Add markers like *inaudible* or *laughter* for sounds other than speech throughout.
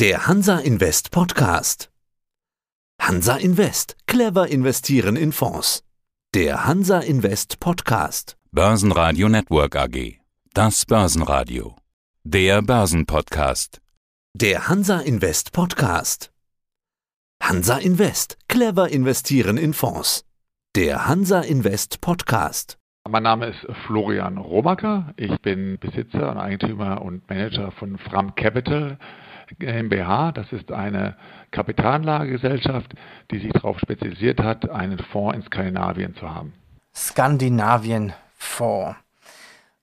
Der Hansa Invest Podcast. Hansa Invest. Clever investieren in Fonds. Der Hansa Invest Podcast. Börsenradio Network AG. Das Börsenradio. Der Börsenpodcast. Der Hansa Invest Podcast. Hansa Invest. Clever investieren in Fonds. Der Hansa Invest Podcast. Mein Name ist Florian Romacker. Ich bin Besitzer und Eigentümer und Manager von Fram Capital GmbH. Das ist eine Kapitalanlagegesellschaft, die sich darauf spezialisiert hat, einen Fonds in Skandinavien zu haben. Skandinavien-Fonds.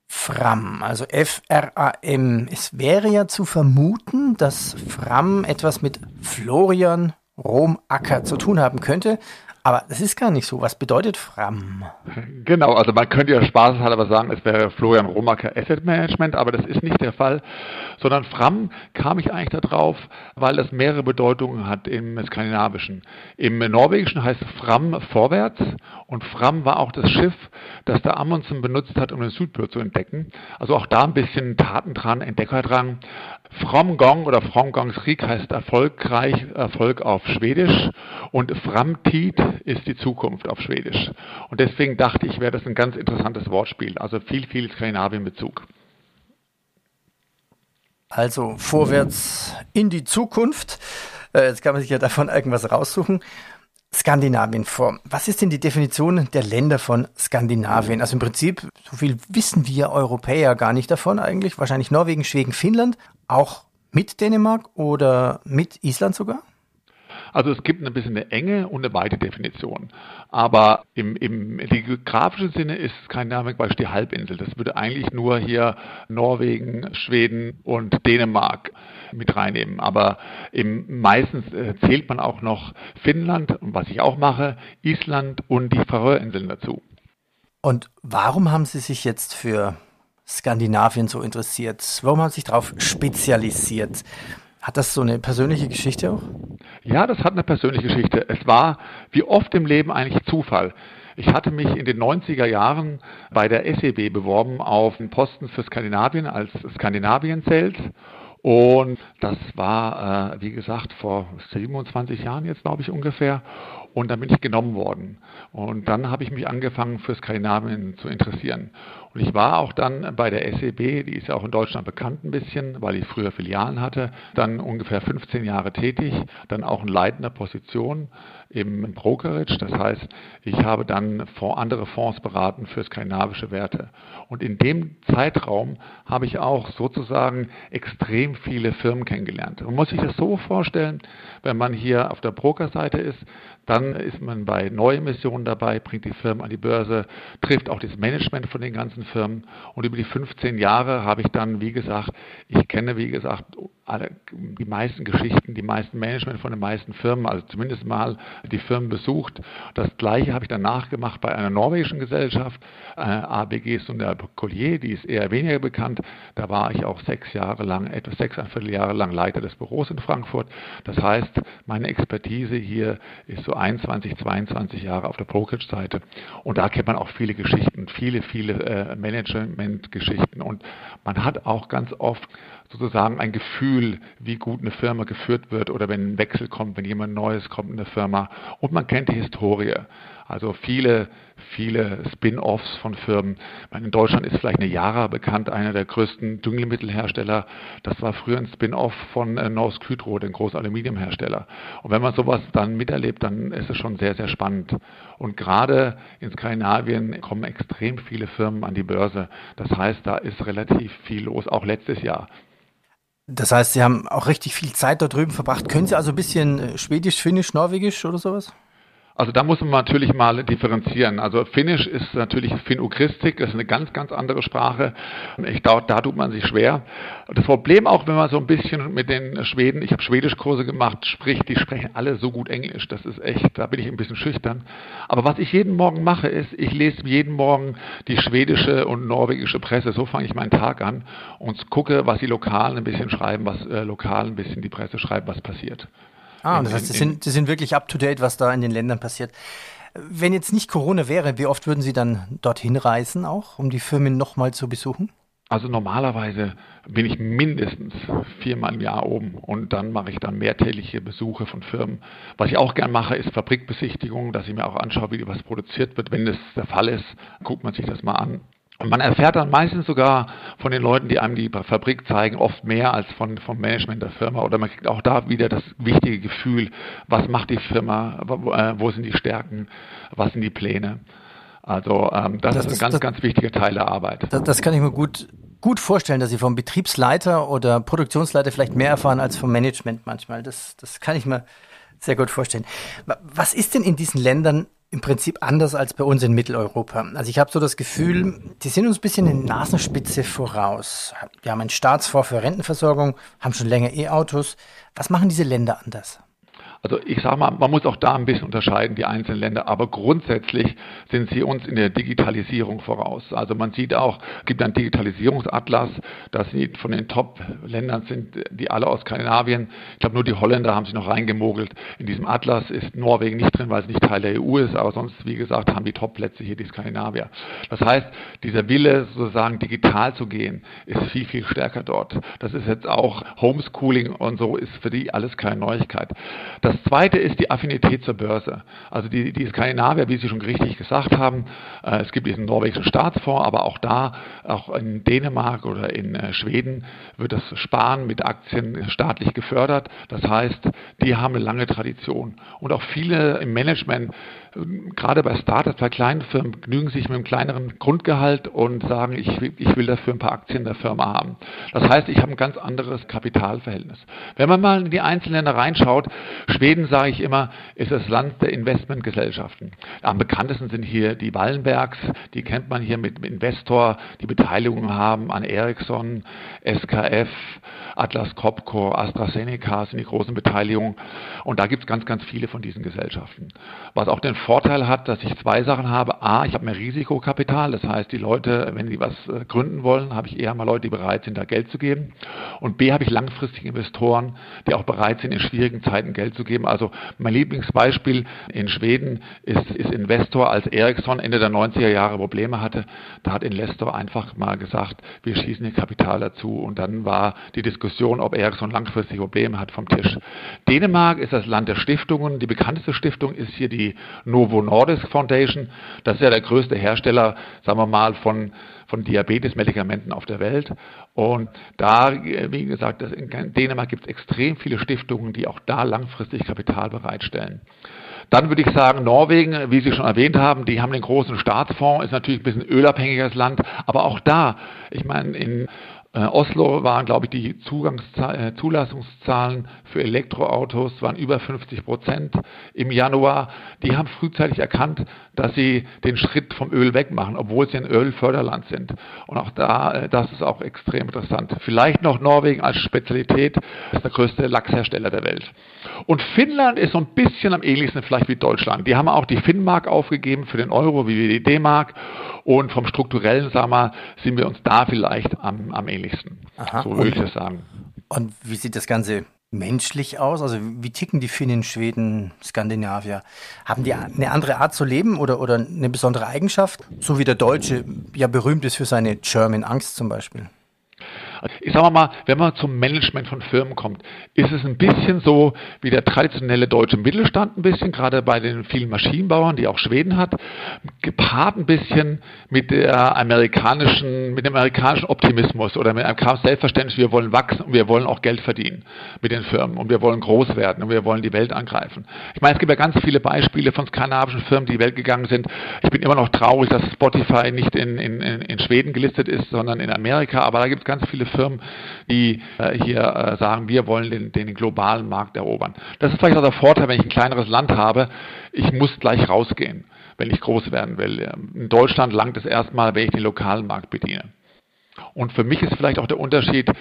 Fram, also F-R-A-M. Es wäre ja zu vermuten, dass Fram etwas mit Florian Romacker zu tun haben könnte. Aber das ist gar nicht so. Was bedeutet Fram? Genau, also man könnte ja spaßeshalber sagen, es wäre Florian Romacker Asset Management, aber das ist nicht der Fall, sondern Fram kam ich eigentlich darauf, weil es mehrere Bedeutungen hat im Skandinavischen. Im Norwegischen heißt Fram vorwärts und Fram war auch das Schiff, das der Amundsen benutzt hat, um den Südpol zu entdecken. Also auch da ein bisschen Taten dran, Entdeckerdrang. Fromgong oder Fromgongsrik heißt erfolgreich, Erfolg auf Schwedisch und Framtid ist die Zukunft auf Schwedisch. Und deswegen dachte ich, wäre das ein ganz interessantes Wortspiel. Also viel, viel Skandinavien-Bezug. Also vorwärts in die Zukunft. Äh, jetzt kann man sich ja davon irgendwas raussuchen. Skandinavien vor. Was ist denn die Definition der Länder von Skandinavien? Also im Prinzip, so viel wissen wir Europäer gar nicht davon eigentlich. Wahrscheinlich Norwegen, Schweden, Finnland, auch mit Dänemark oder mit Island sogar? Also es gibt ein bisschen eine enge und eine weite Definition. Aber im, im geografischen Sinne ist Skandinavien beispielsweise die Halbinsel. Das würde eigentlich nur hier Norwegen, Schweden und Dänemark mit reinnehmen. Aber im, meistens äh, zählt man auch noch Finnland, was ich auch mache, Island und die Färöerinseln dazu. Und warum haben Sie sich jetzt für Skandinavien so interessiert? Warum haben Sie sich darauf spezialisiert? Hat das so eine persönliche Geschichte auch? Ja, das hat eine persönliche Geschichte. Es war wie oft im Leben eigentlich Zufall. Ich hatte mich in den 90er Jahren bei der SEB beworben auf einen Posten für Skandinavien als Skandinavien-Sales. Und das war, äh, wie gesagt, vor 27 Jahren jetzt, glaube ich, ungefähr. Und dann bin ich genommen worden. Und dann habe ich mich angefangen, für Skandinavien zu interessieren. Und ich war auch dann bei der SEB, die ist ja auch in Deutschland bekannt ein bisschen, weil ich früher Filialen hatte, dann ungefähr 15 Jahre tätig, dann auch in leitender Position im Brokerage. Das heißt, ich habe dann andere Fonds beraten für skandinavische Werte. Und in dem Zeitraum habe ich auch sozusagen extrem viele Firmen kennengelernt. Man muss sich das so vorstellen, wenn man hier auf der Brokerseite ist, dann ist man bei Neuemissionen dabei, bringt die Firmen an die Börse, trifft auch das Management von den ganzen Firmen. Und über die 15 Jahre habe ich dann, wie gesagt, ich kenne, wie gesagt, alle, die meisten Geschichten, die meisten Management von den meisten Firmen, also zumindest mal die Firmen besucht. Das gleiche habe ich danach gemacht bei einer norwegischen Gesellschaft, äh, ABG Sundar Collier, die ist eher weniger bekannt. Da war ich auch sechs Jahre lang, etwa sechseinviertel Jahre lang Leiter des Büros in Frankfurt. Das heißt, meine Expertise hier ist so 21, 22 Jahre auf der Brokerage-Seite. Und da kennt man auch viele Geschichten, viele, viele äh, Management-Geschichten. Und man hat auch ganz oft sozusagen ein Gefühl, wie gut eine Firma geführt wird oder wenn ein Wechsel kommt, wenn jemand Neues kommt in eine Firma. Und man kennt die Historie. Also viele, viele Spin-offs von Firmen. In Deutschland ist vielleicht eine Yara bekannt, einer der größten Düngemittelhersteller. Das war früher ein Spin-off von äh, Norsk Hydro, dem Großaluminiumhersteller. Und wenn man sowas dann miterlebt, dann ist es schon sehr, sehr spannend. Und gerade in Skandinavien kommen extrem viele Firmen an die Börse. Das heißt, da ist relativ viel los, auch letztes Jahr. Das heißt, Sie haben auch richtig viel Zeit da drüben verbracht. Können Sie also ein bisschen äh, Schwedisch, Finnisch, Norwegisch oder sowas? Also da muss man natürlich mal differenzieren. Also Finnisch ist natürlich Finnugristik, das ist eine ganz, ganz andere Sprache. Ich glaube, da tut man sich schwer. Das Problem auch, wenn man so ein bisschen mit den Schweden, ich habe Schwedischkurse gemacht, spricht, die sprechen alle so gut Englisch. Das ist echt, da bin ich ein bisschen schüchtern. Aber was ich jeden Morgen mache, ist, ich lese jeden Morgen die schwedische und norwegische Presse. So fange ich meinen Tag an und gucke, was die Lokalen ein bisschen schreiben, was äh, lokal ein bisschen die Presse schreibt, was passiert. Ah, das heißt, Sie sind, Sie sind wirklich up to date, was da in den Ländern passiert. Wenn jetzt nicht Corona wäre, wie oft würden Sie dann dorthin reisen auch, um die Firmen nochmal zu besuchen? Also normalerweise bin ich mindestens viermal im Jahr oben und dann mache ich dann mehrtägliche Besuche von Firmen. Was ich auch gern mache, ist Fabrikbesichtigung, dass ich mir auch anschaue, wie was produziert wird. Wenn das der Fall ist, guckt man sich das mal an. Und man erfährt dann meistens sogar von den Leuten, die einem die Fabrik zeigen, oft mehr als von, vom Management der Firma. Oder man kriegt auch da wieder das wichtige Gefühl, was macht die Firma, wo, äh, wo sind die Stärken, was sind die Pläne. Also ähm, das, das, ist ein ganz, das, ganz wichtiger Teil der Arbeit. Das, das kann ich mir gut, gut vorstellen, dass Sie vom Betriebsleiter oder Produktionsleiter vielleicht mehr erfahren als vom Management manchmal. Das, das kann ich mir sehr gut vorstellen. Was ist denn in diesen Ländern im Prinzip anders als bei uns in Mitteleuropa? Also ich habe so das Gefühl, die sind uns ein bisschen in Nasenspitze voraus. Wir haben einen Staatsfonds für Rentenversorgung, haben schon länger E-Autos. Was machen diese Länder anders? Also ich sage mal, man muss auch da ein bisschen unterscheiden, die einzelnen Länder, aber grundsätzlich sind sie uns in der Digitalisierung voraus. Also man sieht auch, es gibt einen Digitalisierungsatlas, dass sie von den Top-Ländern sind, die alle aus Skandinavien. Ich glaube, nur die Holländer haben sich noch reingemogelt. In diesem Atlas ist Norwegen nicht drin, weil es nicht Teil der EU ist, aber sonst, wie gesagt, haben die Top-Plätze hier die Skandinavier. Das heißt, dieser Wille, sozusagen digital zu gehen, ist viel, viel stärker dort. Das ist jetzt auch Homeschooling und so ist für die alles keine Neuigkeit. Das das zweite ist die Affinität zur Börse. Also die, die Skandinavier, wie Sie schon richtig gesagt haben, äh, es gibt diesen norwegischen Staatsfonds, aber auch da, auch in Dänemark oder in äh, Schweden wird das Sparen mit Aktien staatlich gefördert. Das heißt, die haben eine lange Tradition. Und auch viele im Management gerade bei Startups, bei kleinen Firmen, genügen sich mit einem kleineren Grundgehalt und sagen, ich will, ich will dafür ein paar Aktien der Firma haben. Das heißt, ich habe ein ganz anderes Kapitalverhältnis. Wenn man mal in die einzelnen Länder reinschaut, Schweden, sage ich immer, ist das Land der Investmentgesellschaften. Am bekanntesten sind hier die Wallenbergs, die kennt man hier mit, Investor, die Beteiligungen haben an Ericsson, SKF, Atlas Copco, AstraZeneca sind die großen Beteiligungen. Und da gibt es ganz, ganz viele von diesen Gesellschaften. Was auch den Vorteil hat, dass ich zwei Sachen habe. A, ich habe mehr Risikokapital. Das heißt, die Leute, wenn sie was äh, gründen wollen, habe ich eher mal Leute, die bereit sind, da Geld zu geben. Und B, habe ich langfristige Investoren, die auch bereit sind, in schwierigen Zeiten Geld zu geben. Also mein Lieblingsbeispiel in Schweden ist, ist Investor, als Ericsson Ende der 90er Jahre Probleme hatte. Da hat Investor einfach mal gesagt, wir schießen ihr Kapital dazu. Und dann war die Diskussion, ob Ericsson langfristige Probleme hat, vom Tisch. Dänemark ist das Land der Stiftungen. Die bekannteste Stiftung ist hier die Novo Nordisk Foundation. Das ist ja der größte Hersteller, sagen wir mal, von, von Diabetes-Medikamenten auf der Welt. Und da, wie gesagt, in Dänemark gibt es extrem viele Stiftungen, die auch da langfristig Kapital bereitstellen. Dann würde ich sagen, Norwegen, wie Sie schon erwähnt haben, die haben den großen Staatsfonds, ist natürlich ein bisschen ölabhängiges Land, aber auch da, ich meine, in äh, Oslo waren, glaube ich, die äh, Zulassungszahlen für Elektroautos waren über 50 Prozent im Januar. Die haben frühzeitig erkannt, dass sie den Schritt vom Öl wegmachen, obwohl sie ein Ölförderland sind. Und auch da, äh, das ist auch extrem interessant. Vielleicht noch Norwegen als Spezialität ist der größte Lachshersteller der Welt. Und Finnland ist so ein bisschen am ähnlichsten vielleicht wie Deutschland. Die haben auch die Finnmark aufgegeben für den Euro, wie wir die D-Mark. Und vom strukturellen, sagen wir sind wir uns da vielleicht am, am ähnlichsten. Aha. So würde ich das sagen. Und wie sieht das Ganze menschlich aus? Also wie ticken die Finnen, Schweden, Skandinavier? Haben die eine andere Art zu leben oder, oder eine besondere Eigenschaft? So wie der Deutsche ja berühmt ist für seine German Angst zum Beispiel. Ich sage mal, wenn man zum Management von Firmen kommt, ist es ein bisschen so wie der traditionelle deutsche Mittelstand ein bisschen, gerade bei den vielen Maschinenbauern, die auch Schweden hat, gepaart ein bisschen mit der amerikanischen, mit dem amerikanischen Optimismus oder mit einem Selbstverständnis, wir wollen wachsen und wir wollen auch Geld verdienen mit den Firmen und wir wollen groß werden und wir wollen die Welt angreifen. Ich meine, es gibt ja ganz viele Beispiele von skandinavischen Firmen, die in die Welt gegangen sind. Ich bin immer noch traurig, dass Spotify nicht in, in, in Schweden gelistet ist, sondern in Amerika, aber da gibt es ganz viele Firmen, die äh, hier äh, sagen, wir wollen den, den globalen Markt erobern. Das ist vielleicht auch der Vorteil, wenn ich ein kleineres Land habe, ich muss gleich rausgehen, wenn ich groß werden will. Ähm, in Deutschland langt es erstmal, wenn ich den lokalen Markt bediene. Und für mich ist vielleicht auch der Unterschied,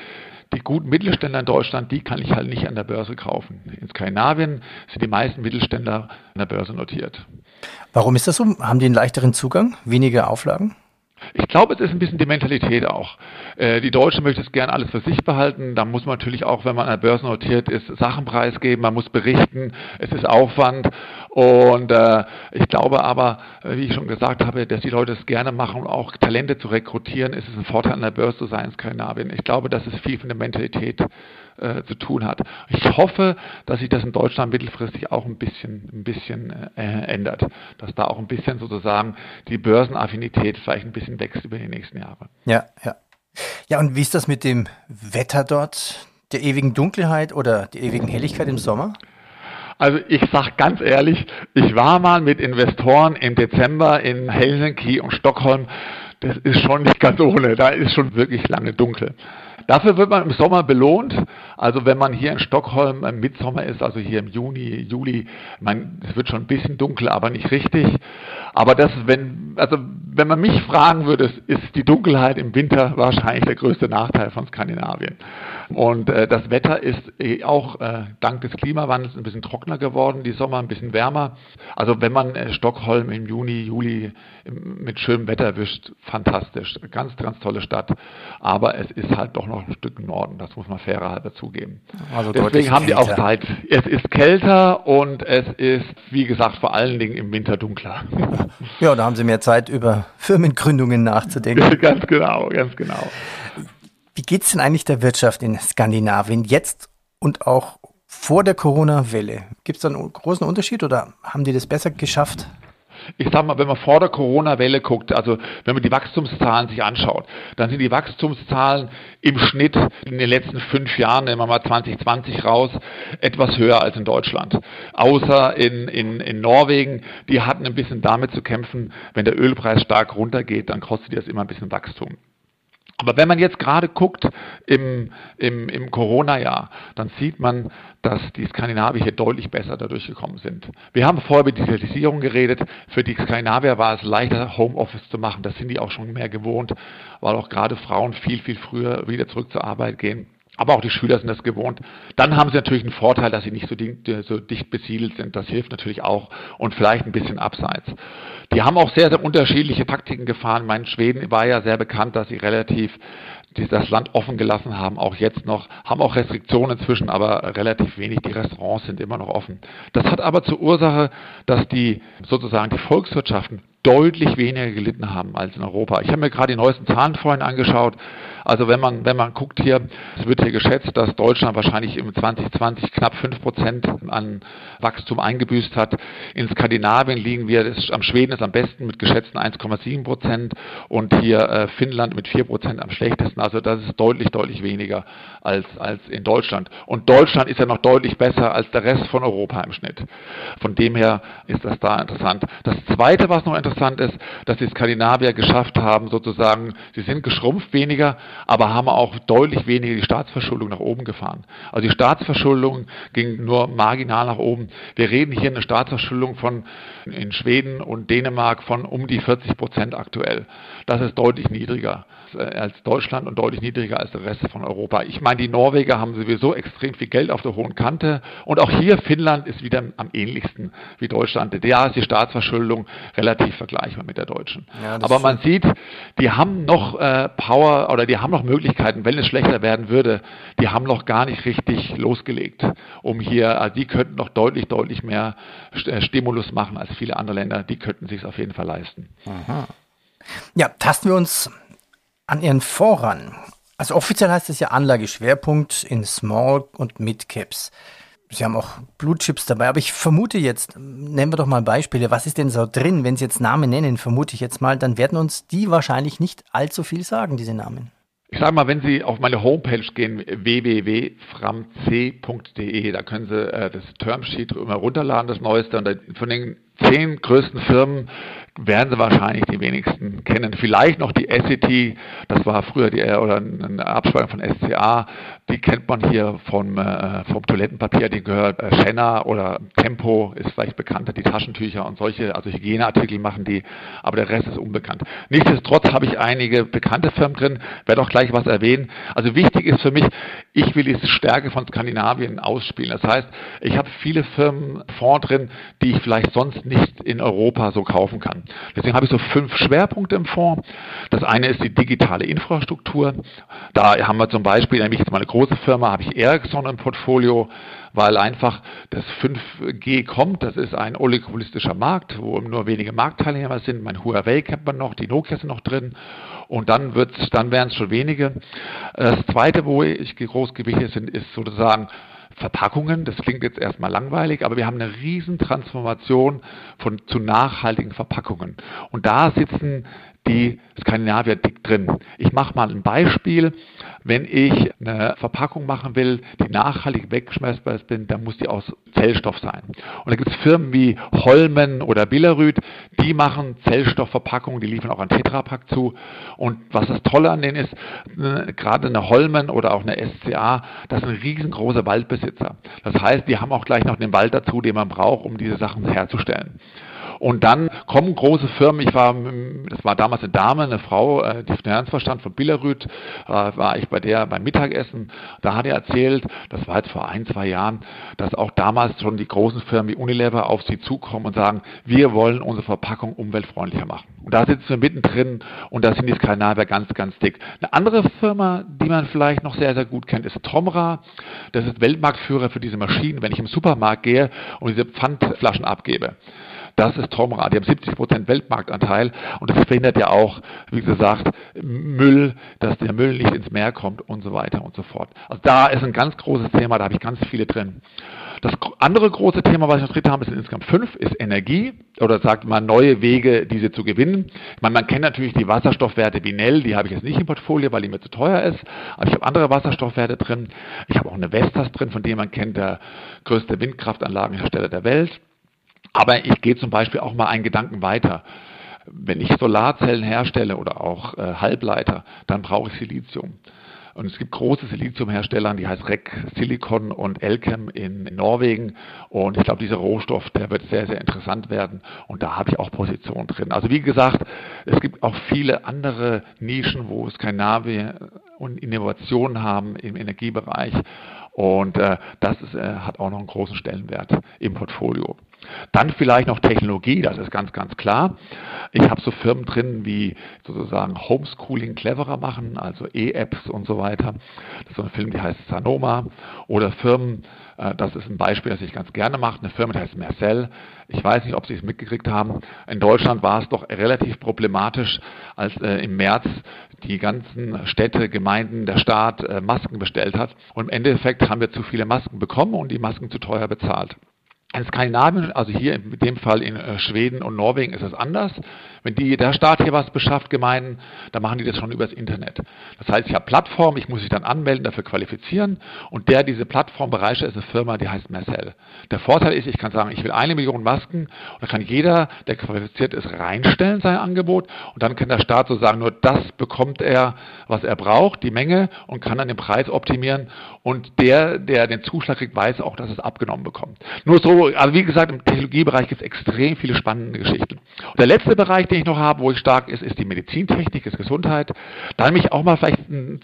die guten Mittelständler in Deutschland, die kann ich halt nicht an der Börse kaufen. In Skandinavien sind die meisten Mittelständler an der Börse notiert. Warum ist das so? Haben die einen leichteren Zugang, weniger Auflagen? Ich glaube, es ist ein bisschen die Mentalität auch. Äh, die Deutschen möchten es gern alles für sich behalten. Da muss man natürlich auch, wenn man an der Börse notiert ist, Sachen preisgeben. Man muss berichten. Es ist Aufwand. Und äh, ich glaube aber, wie ich schon gesagt habe, dass die Leute es gerne machen, auch Talente zu rekrutieren. Ist es ein Vorteil an der Börse zu sein in Skandinavien. Ich glaube, dass es viel von der Mentalität äh, zu tun hat. Ich hoffe, dass sich das in Deutschland mittelfristig auch ein bisschen, ein bisschen äh, ändert, dass da auch ein bisschen sozusagen die Börsenaffinität vielleicht ein bisschen wächst über die nächsten Jahre. Ja, ja. Ja, und wie ist das mit dem Wetter dort? Der ewigen Dunkelheit oder der ewigen Helligkeit im Sommer? Also ich sage ganz ehrlich, ich war mal mit Investoren im Dezember in Helsinki und Stockholm. Das ist schon nicht ganz ohne. Da ist schon wirklich lange dunkel. Dafür wird man im Sommer belohnt. Also wenn man hier in Stockholm im Mitsommer ist, also hier im Juni, Juli, man, es wird schon ein bisschen dunkel, aber nicht richtig. Aber das, wenn, also wenn man mich fragen würde, ist die Dunkelheit im Winter wahrscheinlich der größte Nachteil von Skandinavien. Und äh, das Wetter ist eh auch äh, dank des Klimawandels ein bisschen trockener geworden, die Sommer ein bisschen wärmer. Also wenn man äh, Stockholm im Juni, Juli mit schönem Wetter erwischt, fantastisch. Ganz, ganz tolle Stadt. Aber es ist halt doch noch ein Stück im Norden, das muss man fairer halber zugeben. Also Deswegen haben die auch Zeit. Es ist kälter und es ist, wie gesagt, vor allen Dingen im Winter dunkler. Ja, da haben Sie mehr Zeit, über Firmengründungen nachzudenken. *laughs* ganz genau, ganz genau. Wie geht es denn eigentlich der Wirtschaft in Skandinavien jetzt und auch vor der Corona-Welle? Gibt es da einen großen Unterschied oder haben die das besser geschafft? ich sage mal, wenn man vor der Corona-Welle guckt, also wenn man die Wachstumszahlen sich anschaut, dann sind die Wachstumszahlen im Schnitt in den letzten fünf Jahren, nehmen wir mal 2020 raus, etwas höher als in Deutschland. Außer in, in, in Norwegen, die hatten ein bisschen damit zu kämpfen, wenn der Ölpreis stark runtergeht, dann kostet das immer ein bisschen Wachstum. Aber wenn man jetzt gerade guckt im, im, im Corona-Jahr, dann sieht man, dass die Skandinavier hier deutlich besser dadurch gekommen sind. Wir haben vorher über Digitalisierung geredet. Für die Skandinavier war es leichter, Homeoffice zu machen. Das sind die auch schon mehr gewohnt, weil auch gerade Frauen viel, viel früher wieder zurück zur Arbeit gehen. Aber auch die Schüler sind das gewohnt. Dann haben sie natürlich einen Vorteil, dass sie nicht so, so dicht besiedelt sind. Das hilft natürlich auch und vielleicht ein bisschen abseits. Die haben auch sehr, sehr unterschiedliche Taktiken gefahren. Mein Schweden war ja sehr bekannt, dass sie relativ das Land offen gelassen haben, auch jetzt noch, haben auch Restriktionen inzwischen, aber relativ wenig. Die Restaurants sind immer noch offen. Das hat aber zur Ursache, dass die sozusagen die Volkswirtschaften deutlich weniger gelitten haben als in Europa. Ich habe mir gerade die neuesten Zahlen vorhin angeschaut. Also wenn man, wenn man guckt hier, es wird hier geschätzt, dass Deutschland wahrscheinlich im 2020 knapp 5 Prozent an Wachstum eingebüßt hat. In Skandinavien liegen wir, das, am Schweden ist am besten mit geschätzten 1,7 Prozent und hier äh, Finnland mit 4 Prozent am schlechtesten. Also das ist deutlich, deutlich weniger als, als in Deutschland. Und Deutschland ist ja noch deutlich besser als der Rest von Europa im Schnitt. Von dem her ist das da interessant. Das Zweite, was noch interessant ist, dass die Skandinavier geschafft haben, sozusagen, sie sind geschrumpft weniger, aber haben auch deutlich weniger die Staatsverschuldung nach oben gefahren. Also die Staatsverschuldung ging nur marginal nach oben. Wir reden hier eine Staatsverschuldung von in Schweden und Dänemark von um die 40 Prozent aktuell. Das ist deutlich niedriger als Deutschland und deutlich niedriger als der Rest von Europa. Ich meine, die Norweger haben sowieso extrem viel Geld auf der hohen Kante und auch hier Finnland ist wieder am ähnlichsten wie Deutschland. Da ist die Staatsverschuldung relativ vergleichbar mit der deutschen. Ja, Aber man sieht, die haben noch äh, Power oder die haben noch Möglichkeiten, wenn es schlechter werden würde, die haben noch gar nicht richtig losgelegt, um hier, also die könnten noch deutlich, deutlich mehr äh, Stimulus machen als viele andere Länder. Die könnten sich es auf jeden Fall leisten. Aha. Ja, tasten wir uns an Ihren Voran. Also offiziell heißt es ja Anlageschwerpunkt in Small und Mid Caps. Sie haben auch Blue Chips dabei, aber ich vermute jetzt, nennen wir doch mal Beispiele, was ist denn so drin? Wenn Sie jetzt Namen nennen, vermute ich jetzt mal, dann werden uns die wahrscheinlich nicht allzu viel sagen, diese Namen. Ich sage mal, wenn Sie auf meine Homepage gehen, www.framc.de, da können Sie äh, das Termsheet immer runterladen, das Neueste. Und von den zehn größten Firmen werden Sie wahrscheinlich die wenigsten kennen. Vielleicht noch die SET, das war früher die, oder eine Abspaltung von SCA, die kennt man hier vom, äh, vom Toilettenpapier, die gehört äh, Schenner oder Tempo ist vielleicht bekannter, die Taschentücher und solche, also Hygieneartikel machen die, aber der Rest ist unbekannt. Nichtsdestotrotz habe ich einige bekannte Firmen drin, werde auch gleich was erwähnen. Also wichtig ist für mich, ich will die Stärke von Skandinavien ausspielen. Das heißt, ich habe viele Firmen Fonds drin, die ich vielleicht sonst nicht in Europa so kaufen kann. Deswegen habe ich so fünf Schwerpunkte im Fonds. Das eine ist die digitale Infrastruktur. Da haben wir zum Beispiel, nämlich jetzt mal eine große Firma, habe ich Ericsson im Portfolio, weil einfach das 5G kommt. Das ist ein oligopolistischer Markt, wo nur wenige Marktteilnehmer sind. Mein Huawei kennt man noch, die Nokia sind noch drin. Und dann wird's, dann wären es schon wenige. Das zweite, wo ich groß gewichtet sind, ist sozusagen Verpackungen. Das klingt jetzt erstmal langweilig, aber wir haben eine riesen Transformation von, zu nachhaltigen Verpackungen. Und da sitzen die Skandinavier dick drin. Ich mache mal ein Beispiel. Wenn ich eine Verpackung machen will, die nachhaltig wegschmeißbar ist, dann muss die aus Zellstoff sein. Und da gibt es Firmen wie Holmen oder Billerud, die machen Zellstoffverpackungen, die liefern auch an Tetrapack zu. Und was das Tolle an denen ist, äh, gerade eine Holmen oder auch eine SCA, das sind riesengroße Waldbesitzer. Das heißt, die haben auch gleich noch den Wald dazu, den man braucht, um diese Sachen herzustellen. Und dann kommen große Firmen, ich war, das war damals eine Dame, eine Frau, äh, die Finanzverstand von Billerud, äh, war ich bei der beim Mittagessen, da hat er erzählt, das war jetzt vor ein, zwei Jahren, dass auch damals schon die großen Firmen wie Unilever auf sie zukommen und sagen, wir wollen unsere Verpackung umweltfreundlicher machen. Und da sitzen wir mittendrin und da sind die Skandinavier ganz, ganz dick. Eine andere Firma, die man vielleicht noch sehr, sehr gut kennt, ist Tomra. Das ist Weltmarktführer für diese Maschinen, wenn ich im Supermarkt gehe und diese Pfandflaschen abgebe. Das ist Tomrad. Die haben 70 Prozent Weltmarktanteil und das verhindert ja auch, wie gesagt, Müll, dass der Müll nicht ins Meer kommt und so weiter und so fort. Also da ist ein ganz großes Thema, da habe ich ganz viele drin. Das andere große Thema, was ich noch drin habe, sind insgesamt fünf, ist Energie oder sagt man neue Wege, diese zu gewinnen. Ich meine, man kennt natürlich die Wasserstoffwerte wie Nell, die habe ich jetzt nicht im Portfolio, weil die mir zu teuer ist, aber ich habe andere Wasserstoffwerte drin. Ich habe auch eine Vestas drin, von dem man kennt, der größte Windkraftanlagenhersteller der Welt. Aber ich gehe zum Beispiel auch mal einen Gedanken weiter. Wenn ich Solarzellen herstelle oder auch äh, Halbleiter, dann brauche ich Silizium. Und es gibt große Siliziumhersteller, die heißt REC Silicon und Elkem in, Norwegen. Und ich glaube, dieser Rohstoff, der wird sehr, sehr interessant werden. Und da habe ich auch Positionen drin. Also wie gesagt, es gibt auch viele andere Nischen, wo Skandinavien und Innovationen haben im Energiebereich. Und äh, das ist, äh, hat auch noch einen großen Stellenwert im Portfolio. Dann vielleicht noch Technologie, das ist ganz, ganz klar. Ich habe so Firmen drin, wie sozusagen Homeschooling cleverer machen, also E-Apps und so weiter. Das ist so eine Firma, die heißt Sanoma. Oder Firmen, äh, das ist ein Beispiel, das ich ganz gerne mache, eine Firma, die heißt Mercell. Ich weiß nicht, ob Sie es mitgekriegt haben. In Deutschland war es doch relativ problematisch, als äh, im März die ganzen Städte, Gemeinden, der Staat äh, Masken bestellt hat. Und im Endeffekt haben wir zu viele Masken bekommen und die Masken zu teuer bezahlt. In Skandinavien, also hier in dem Fall in äh, Schweden und Norwegen ist es anders. Wenn die, der Staat hier was beschafft, Gemeinden, dann machen die das schon übers Internet. Das heißt, ich habe Plattform, ich muss mich dann anmelden, dafür qualifizieren und der diese Plattform bereichert, ist eine Firma, die heißt Marcel. Der Vorteil ist, ich kann sagen, ich will eine Million Masken und dann kann jeder, der qualifiziert ist, reinstellen sein Angebot und dann kann der Staat so sagen, nur das bekommt er, was er braucht, die Menge und kann dann den Preis optimieren und der, der den Zuschlag kriegt, weiß auch, dass es abgenommen bekommt. Nur so, also wie gesagt, im Technologiebereich gibt es extrem viele spannende Geschichten. Und der letzte Bereich, den ich noch habe, wo ich stark ist, ist die Medizintechnik, ist Gesundheit. Da habe ich auch mal vielleicht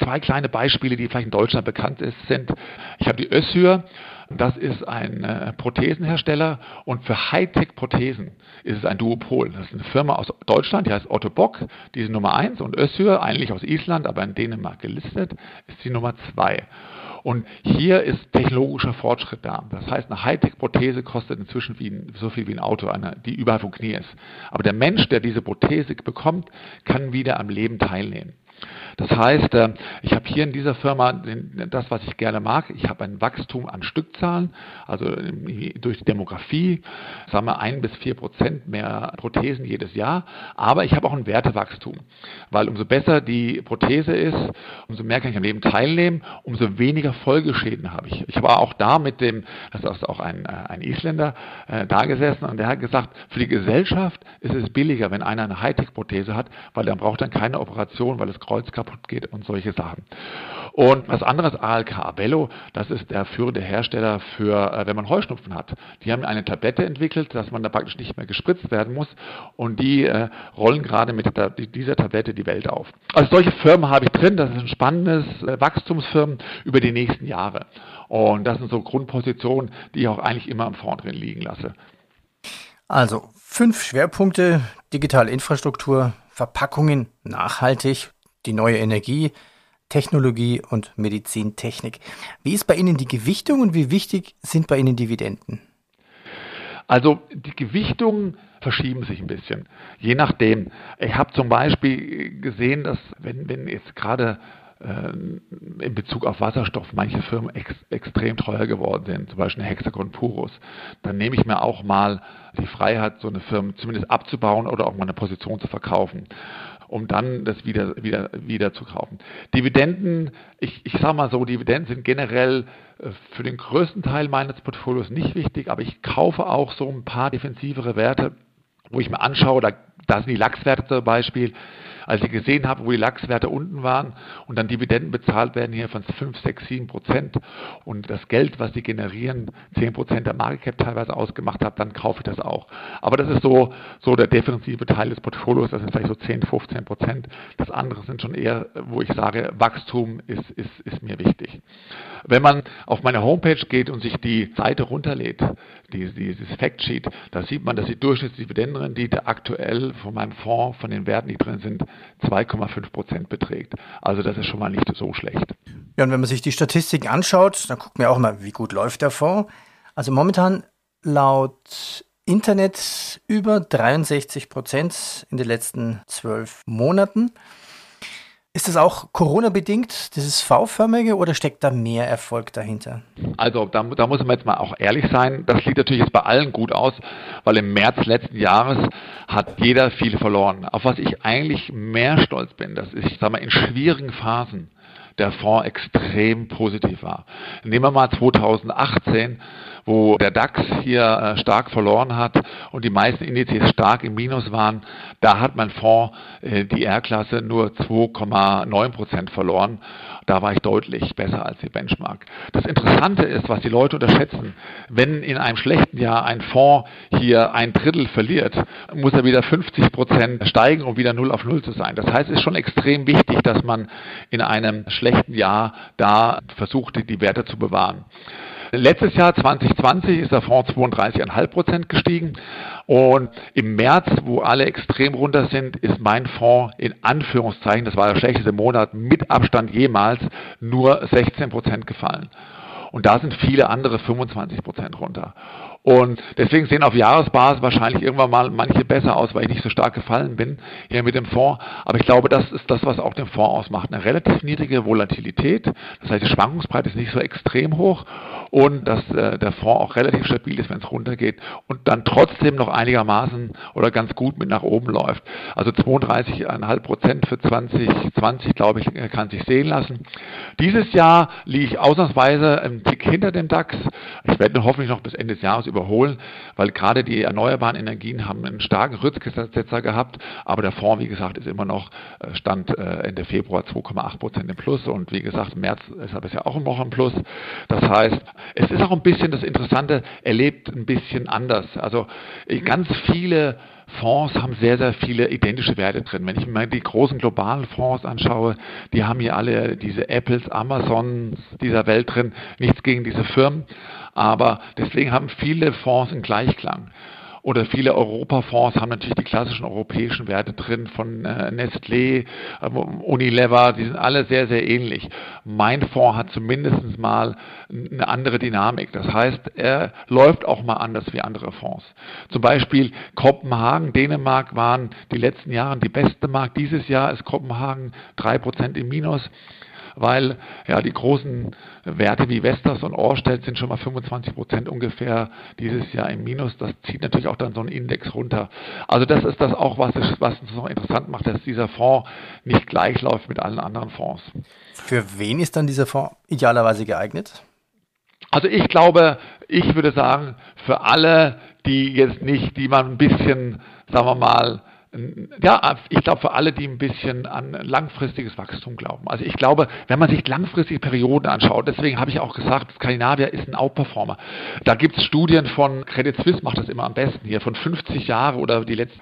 zwei kleine Beispiele, die vielleicht in Deutschland bekannt ist, sind. Ich habe die Össür. Das ist ein äh, Prothesenhersteller und für Hightech-Prothesen ist es ein Duopol. Das ist eine Firma aus Deutschland, die heißt Otto Bock, die ist Nummer eins und Össür, eigentlich aus Island, aber in Dänemark gelistet, ist die Nummer zwei. Und hier ist technologischer Fortschritt da. Das heißt, eine Hightech-Prothese kostet inzwischen ein, so viel wie ein Auto, eine, die überall vom Knie ist. Aber der Mensch, der diese Prothese bekommt, kann wieder am Leben teilnehmen. Das heißt, äh, ich habe hier in dieser Firma das, was ich gerne mag. Ich habe ein Wachstum an Stückzahlen, also durch die Demografie, sagen wir ein bis vier Prozent mehr Prothesen jedes Jahr. Aber ich habe auch ein Wertewachstum, weil umso besser die Prothese ist, umso mehr kann ich am Leben teilnehmen, umso weniger Folgeschäden habe ich. Ich war auch da mit dem, das ist auch ein, äh, ein Isländer, äh, da gesessen und der hat gesagt, für die Gesellschaft ist es billiger, wenn einer eine Hightech-Prothese hat, weil er braucht dann keine Operation, weil das Kreuz kaputt geht und solche Sachen. Und was anderes, ALK Abello, das ist der führende Hersteller für, äh, wenn man Heuschnupfen hat. Die haben eine Tablette entwickelt, dass man da praktisch nicht mehr gespritzt werden muss und die äh, rollen gerade mit der, dieser Tablette die Welt auf. Also solche Firmen habe ich drin, das ist ein spannendes äh, Wachstumsfirmen über die nächsten Jahre. Und das sind so Grundpositionen, die ich auch eigentlich immer im Fonds drin liegen lasse. Also Fünf Schwerpunkte, digitale Infrastruktur, Verpackungen, nachhaltig, die neue Energie, Technologie und Medizintechnik. Wie ist bei Ihnen die Gewichtung und wie wichtig sind bei Ihnen Dividenden? Also die Gewichtungen verschieben sich ein bisschen, je nachdem. Ich habe zum Beispiel gesehen, dass wenn, wenn jetzt gerade in Bezug auf Wasserstoff manche Firmen ex extrem teuer geworden sind, zum Beispiel Hexagon Purus, dann nehme ich mir auch mal die Freiheit, so eine Firma zumindest abzubauen oder auch mal eine Position zu verkaufen um dann das wieder, wieder, wieder zu kaufen. Dividenden, ich, ich sage mal so, Dividenden sind generell äh, für den größten Teil meines Portfolios nicht wichtig, aber ich kaufe auch so ein paar defensivere Werte, wo ich mir anschaue, da, da sind die Lachswerte zum Beispiel, als ich gesehen habe, wo die Lachswerte unten waren und dann Dividenden bezahlt werden hier von 5, 6, 7 Prozent und das Geld, was sie generieren, 10 Prozent der Market Cap teilweise ausgemacht hat, dann kaufe ich das auch. Aber das ist so, so der defensive Teil des Portfolios, das sind vielleicht so 10, 15 Prozent. Das andere sind schon eher, wo ich sage, Wachstum ist, ist, ist mir wichtig. Wenn man auf meine Homepage geht und sich die Seite runterlädt, dieses Factsheet, da sieht man, dass die Durchschnittsdividendenrendite aktuell von meinem Fonds, von den Werten, die drin sind, 2,5 Prozent beträgt. Also das ist schon mal nicht so schlecht. Ja, und wenn man sich die Statistiken anschaut, dann guckt man auch mal, wie gut läuft der Fonds. Also momentan laut Internet über 63 Prozent in den letzten zwölf Monaten. Ist das auch Corona-bedingt, dieses V-förmige, oder steckt da mehr Erfolg dahinter? Also da, da, muss man jetzt mal auch ehrlich sein. Das sieht natürlich jetzt bei allen gut aus, weil im März letzten Jahres hat jeder viel verloren. Auf was ich eigentlich mehr stolz bin, das ist, ich sag mal, in schwierigen Phasen der Fonds extrem positiv war. Nehmen wir mal 2018 wo der DAX hier äh, stark verloren hat und die meisten Indizes stark im Minus waren, da hat mein Fonds äh, die R-Klasse nur 2,9 Prozent verloren. Da war ich deutlich besser als die Benchmark. Das Interessante ist, was die Leute unterschätzen, wenn in einem schlechten Jahr ein Fonds hier ein Drittel verliert, muss er wieder 50 Prozent steigen, um wieder null auf null zu sein. Das heißt, es ist schon extrem wichtig, dass man in einem schlechten Jahr da versucht, die Werte zu bewahren. Letztes Jahr 2020 ist der Fonds 32,5 Prozent gestiegen und im März, wo alle extrem runter sind, ist mein Fonds in Anführungszeichen, das war der schlechteste Monat mit Abstand jemals, nur 16 Prozent gefallen. Und da sind viele andere 25 Prozent runter. Und deswegen sehen auf Jahresbasis wahrscheinlich irgendwann mal manche besser aus, weil ich nicht so stark gefallen bin hier mit dem Fonds. Aber ich glaube, das ist das, was auch den Fonds ausmacht. Eine relativ niedrige Volatilität. Das heißt, die Schwankungsbreite ist nicht so extrem hoch und dass äh, der Fonds auch relativ stabil ist, wenn es runtergeht und dann trotzdem noch einigermaßen oder ganz gut mit nach oben läuft. Also 32,5 Prozent für 2020, glaube ich, kann sich sehen lassen. Dieses Jahr liege ich ausnahmsweise einen Tick hinter dem DAX. Ich werde hoffentlich noch bis Ende des Jahres überholen, weil gerade die erneuerbaren Energien haben einen starken Rücksetzer gehabt, aber der Fonds, wie gesagt, ist immer noch äh, Stand äh, Ende Februar 2,8 Prozent im Plus und wie gesagt, März ist er bisher auch noch im Plus. Das heißt, es ist auch ein bisschen das Interessante, er lebt ein bisschen anders. Also äh, ganz viele Fonds haben sehr, sehr viele identische Werte drin. Wenn ich mir die großen globalen Fonds anschaue, die haben hier alle diese Apples, Amazons dieser Welt drin. Nichts gegen diese Firmen, aber deswegen haben viele Fonds einen Gleichklang. Oder viele Europafonds haben natürlich die klassischen europäischen Werte drin von äh, Nestlé, äh, Unilever, die sind alle sehr, sehr ähnlich. Mein Fonds hat zumindest mal eine andere Dynamik. Das heißt, er läuft auch mal anders wie andere Fonds. Zum Beispiel Kopenhagen, Dänemark waren die letzten Jahre die beste Markt. Dieses Jahr ist Kopenhagen drei Prozent im Minus weil ja die großen Werte wie Vestas und Orsted sind schon mal 25 Prozent ungefähr dieses Jahr im Minus. Das zieht natürlich auch dann so einen Index runter. Also das ist das auch, was, es, was uns noch interessant macht, dass dieser Fonds nicht gleich läuft mit allen anderen Fonds. Für wen ist dann dieser Fonds idealerweise geeignet? Also ich glaube, ich würde sagen, für alle, die jetzt nicht, die man ein bisschen, sagen wir mal, ja, ich glaube für alle, die ein bisschen an langfristiges Wachstum glauben. Also ich glaube, wenn man sich langfristige Perioden anschaut, deswegen habe ich auch gesagt, Skandinavier ist ein Outperformer. Da gibt es Studien von Credit Suisse, macht das immer am besten hier, von 50 Jahren oder die letzten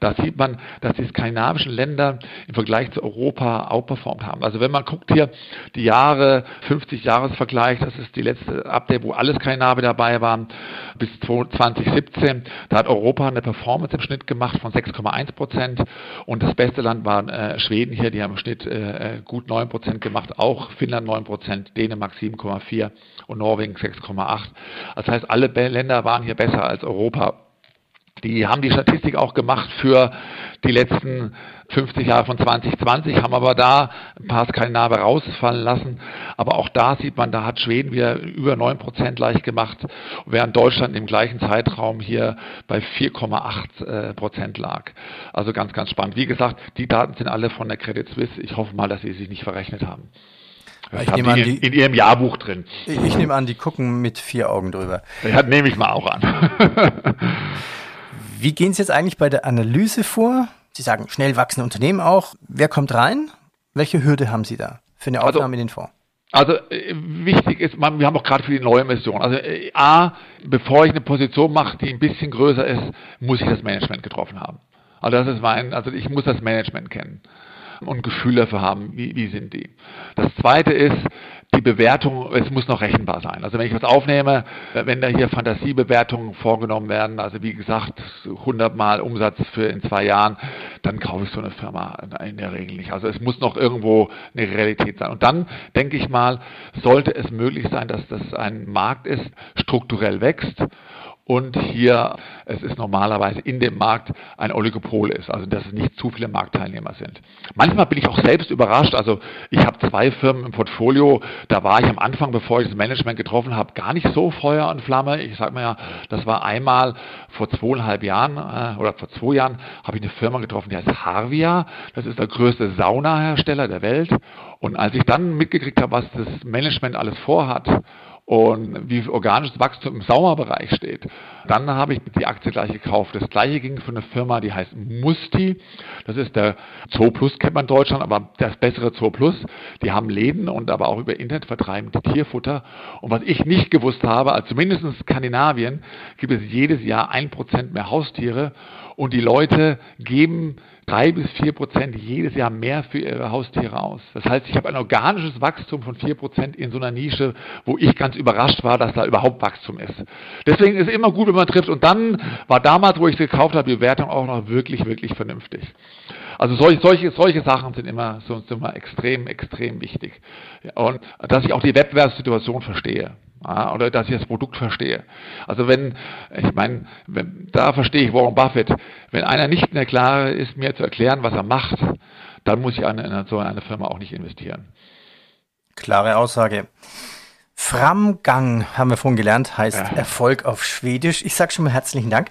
da sieht man, dass die skandinavischen Länder im Vergleich zu Europa outperformt haben. Also wenn man guckt hier die Jahre, 50 Jahresvergleich, das ist die letzte Update, wo alle Skandinavier dabei waren, bis 2017. Da hat Europa eine Performance im Schnitt gemacht von 6,1 Prozent und das beste Land war äh, Schweden hier, die haben im Schnitt äh, gut 9 Prozent gemacht, auch Finnland 9 Prozent, Dänemark 7,4 und Norwegen 6,8. Das heißt, alle Länder waren hier besser als Europa. Die haben die Statistik auch gemacht für die letzten 50 Jahre von 2020, haben aber da ein paar Skandinave rausfallen lassen. Aber auch da sieht man, da hat Schweden wieder über 9 Prozent leicht gemacht, während Deutschland im gleichen Zeitraum hier bei 4,8 äh, Prozent lag. Also ganz, ganz spannend. Wie gesagt, die Daten sind alle von der Credit Suisse. Ich hoffe mal, dass sie sich nicht verrechnet haben. Das ich nehme an, die, in, Ihrem Jahrbuch drin. Ich, ich nehme an, die gucken mit vier Augen drüber. Ja, nehme ich mal auch an. *laughs* Wie gehen Sie jetzt eigentlich bei der Analyse vor? Sie sagen, schnell wachsende Unternehmen auch. Wer kommt rein? Welche Hürde haben Sie da für eine also Aufnahme also, in den Fonds? Also äh, wichtig ist, man, wir haben auch gerade für die neue Mission. Also äh, A, bevor ich eine Position mache, die ein bisschen größer ist, muss ich das Management getroffen haben. Also das ist mein, also ich muss das Management kennen und Gefühl dafür haben, wie, wie sind die. Das zweite ist, die Bewertung, es muss noch rechenbar sein. Also wenn ich was aufnehme, wenn da hier Fantasiebewertungen vorgenommen werden, also wie gesagt, 100 Mal Umsatz für in zwei Jahren, dann kaufe ich so eine Firma in der Regel nicht. Also es muss noch irgendwo eine Realität sein. Und dann denke ich mal, sollte es möglich sein, dass das ein Markt ist, strukturell wächst und hier es ist normalerweise in dem Markt ein Oligopol ist, also dass es nicht zu viele Marktteilnehmer sind. Manchmal bin ich auch selbst überrascht, also ich habe zwei Firmen im Portfolio, da war ich am Anfang, bevor ich das Management getroffen habe, gar nicht so Feuer und Flamme. Ich sage mal ja, das war einmal vor zweieinhalb Jahren äh, oder vor zwei Jahren habe ich eine Firma getroffen, die heißt Harvia, das ist der größte Saunahersteller der Welt und als ich dann mitgekriegt habe, was das Management alles vorhat und wie organisches Wachstum im Sauerbereich steht. Dann habe ich die Aktie gleich gekauft. Das gleiche ging für eine Firma, die heißt Musti. Das ist der Zoo Plus, kennt man in Deutschland, aber das bessere Zoo Plus. Die haben Läden und aber auch über Internet vertreiben Tierfutter. Und was ich nicht gewusst habe, also zumindest in Skandinavien gibt es jedes Jahr ein Prozent mehr Haustiere und die Leute geben drei bis vier Prozent jedes Jahr mehr für ihre Haustiere aus. Das heißt, ich habe ein organisches Wachstum von vier Prozent in so einer Nische, wo ich ganz überrascht war, dass da überhaupt Wachstum ist. Deswegen ist es immer gut, wenn man trifft. Und dann war damals, wo ich es gekauft habe, die Bewertung auch noch wirklich, wirklich vernünftig. Also solche, solche, solche Sachen sind immer, sind immer extrem, extrem wichtig. Und dass ich auch die Wettbewerbssituation verstehe. Ja, oder dass ich das Produkt verstehe. Also wenn, ich meine, da verstehe ich Warren Buffett, wenn einer nicht in der Klare ist, mir zu erklären, was er macht, dann muss ich in, in so eine Firma auch nicht investieren. Klare Aussage. Framgang, haben wir vorhin gelernt, heißt ja. Erfolg auf Schwedisch. Ich sage schon mal herzlichen Dank.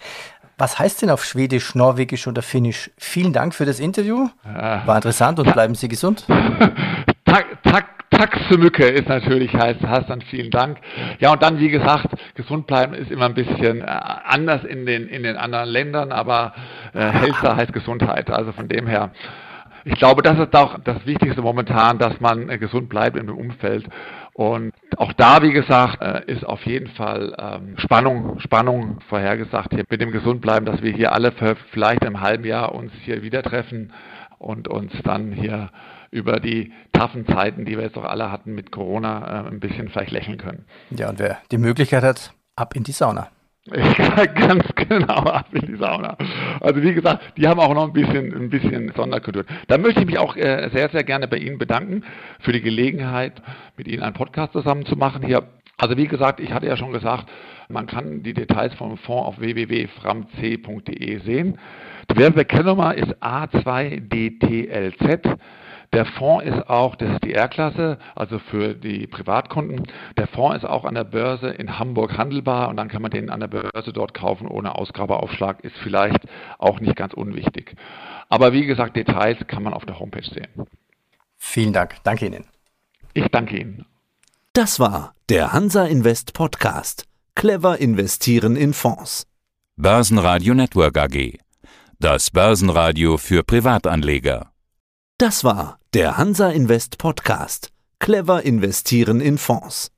Was heißt denn auf Schwedisch, Norwegisch oder Finnisch? Vielen Dank für das Interview. War interessant und bleiben Sie gesund. *laughs* tak, tak, Taxemücke ist natürlich, heißt, heißt dann vielen Dank. Ja, und dann, wie gesagt, gesund bleiben ist immer ein bisschen äh, anders in den, in den anderen Ländern, aber äh, Healther heißt Gesundheit. Also von dem her, ich glaube, das ist auch das Wichtigste momentan, dass man äh, gesund bleibt in dem Umfeld. Und auch da, wie gesagt, äh, ist auf jeden Fall ähm, Spannung, Spannung vorhergesagt hier mit dem Gesundbleiben, dass wir hier alle vielleicht im halben Jahr uns hier wieder treffen und uns dann hier über die taffen Zeiten, die wir jetzt doch alle hatten mit Corona, äh, ein bisschen vielleicht lächeln können. Ja, und wer die Möglichkeit hat, ab in die Sauna. *laughs* Ganz genau, ab in die Sauna. Also wie gesagt, die haben auch noch ein bisschen, ein bisschen Sonderkultur. Da möchte ich mich auch äh, sehr, sehr gerne bei Ihnen bedanken für die Gelegenheit, mit Ihnen einen Podcast zusammen zu machen hier. Also wie gesagt, ich hatte ja schon gesagt, man kann die Details vom Fonds auf www.framc.de sehen. Die Werbeerkennnummer ist A2DTLZ. Der Fonds ist auch, das ist die R-Klasse, also für die Privatkunden. Der Fonds ist auch an der Börse in Hamburg handelbar und dann kann man den an der Börse dort kaufen ohne Ausgabeaufschlag, ist vielleicht auch nicht ganz unwichtig. Aber wie gesagt, Details kann man auf der Homepage sehen. Vielen Dank. Danke Ihnen. Ich danke Ihnen. Das war der Hansa Invest Podcast. Clever investieren in Fonds. Börsenradio Network AG. Das Börsenradio für Privatanleger. Das war der Hansa Invest Podcast. Clever investieren in Fonds.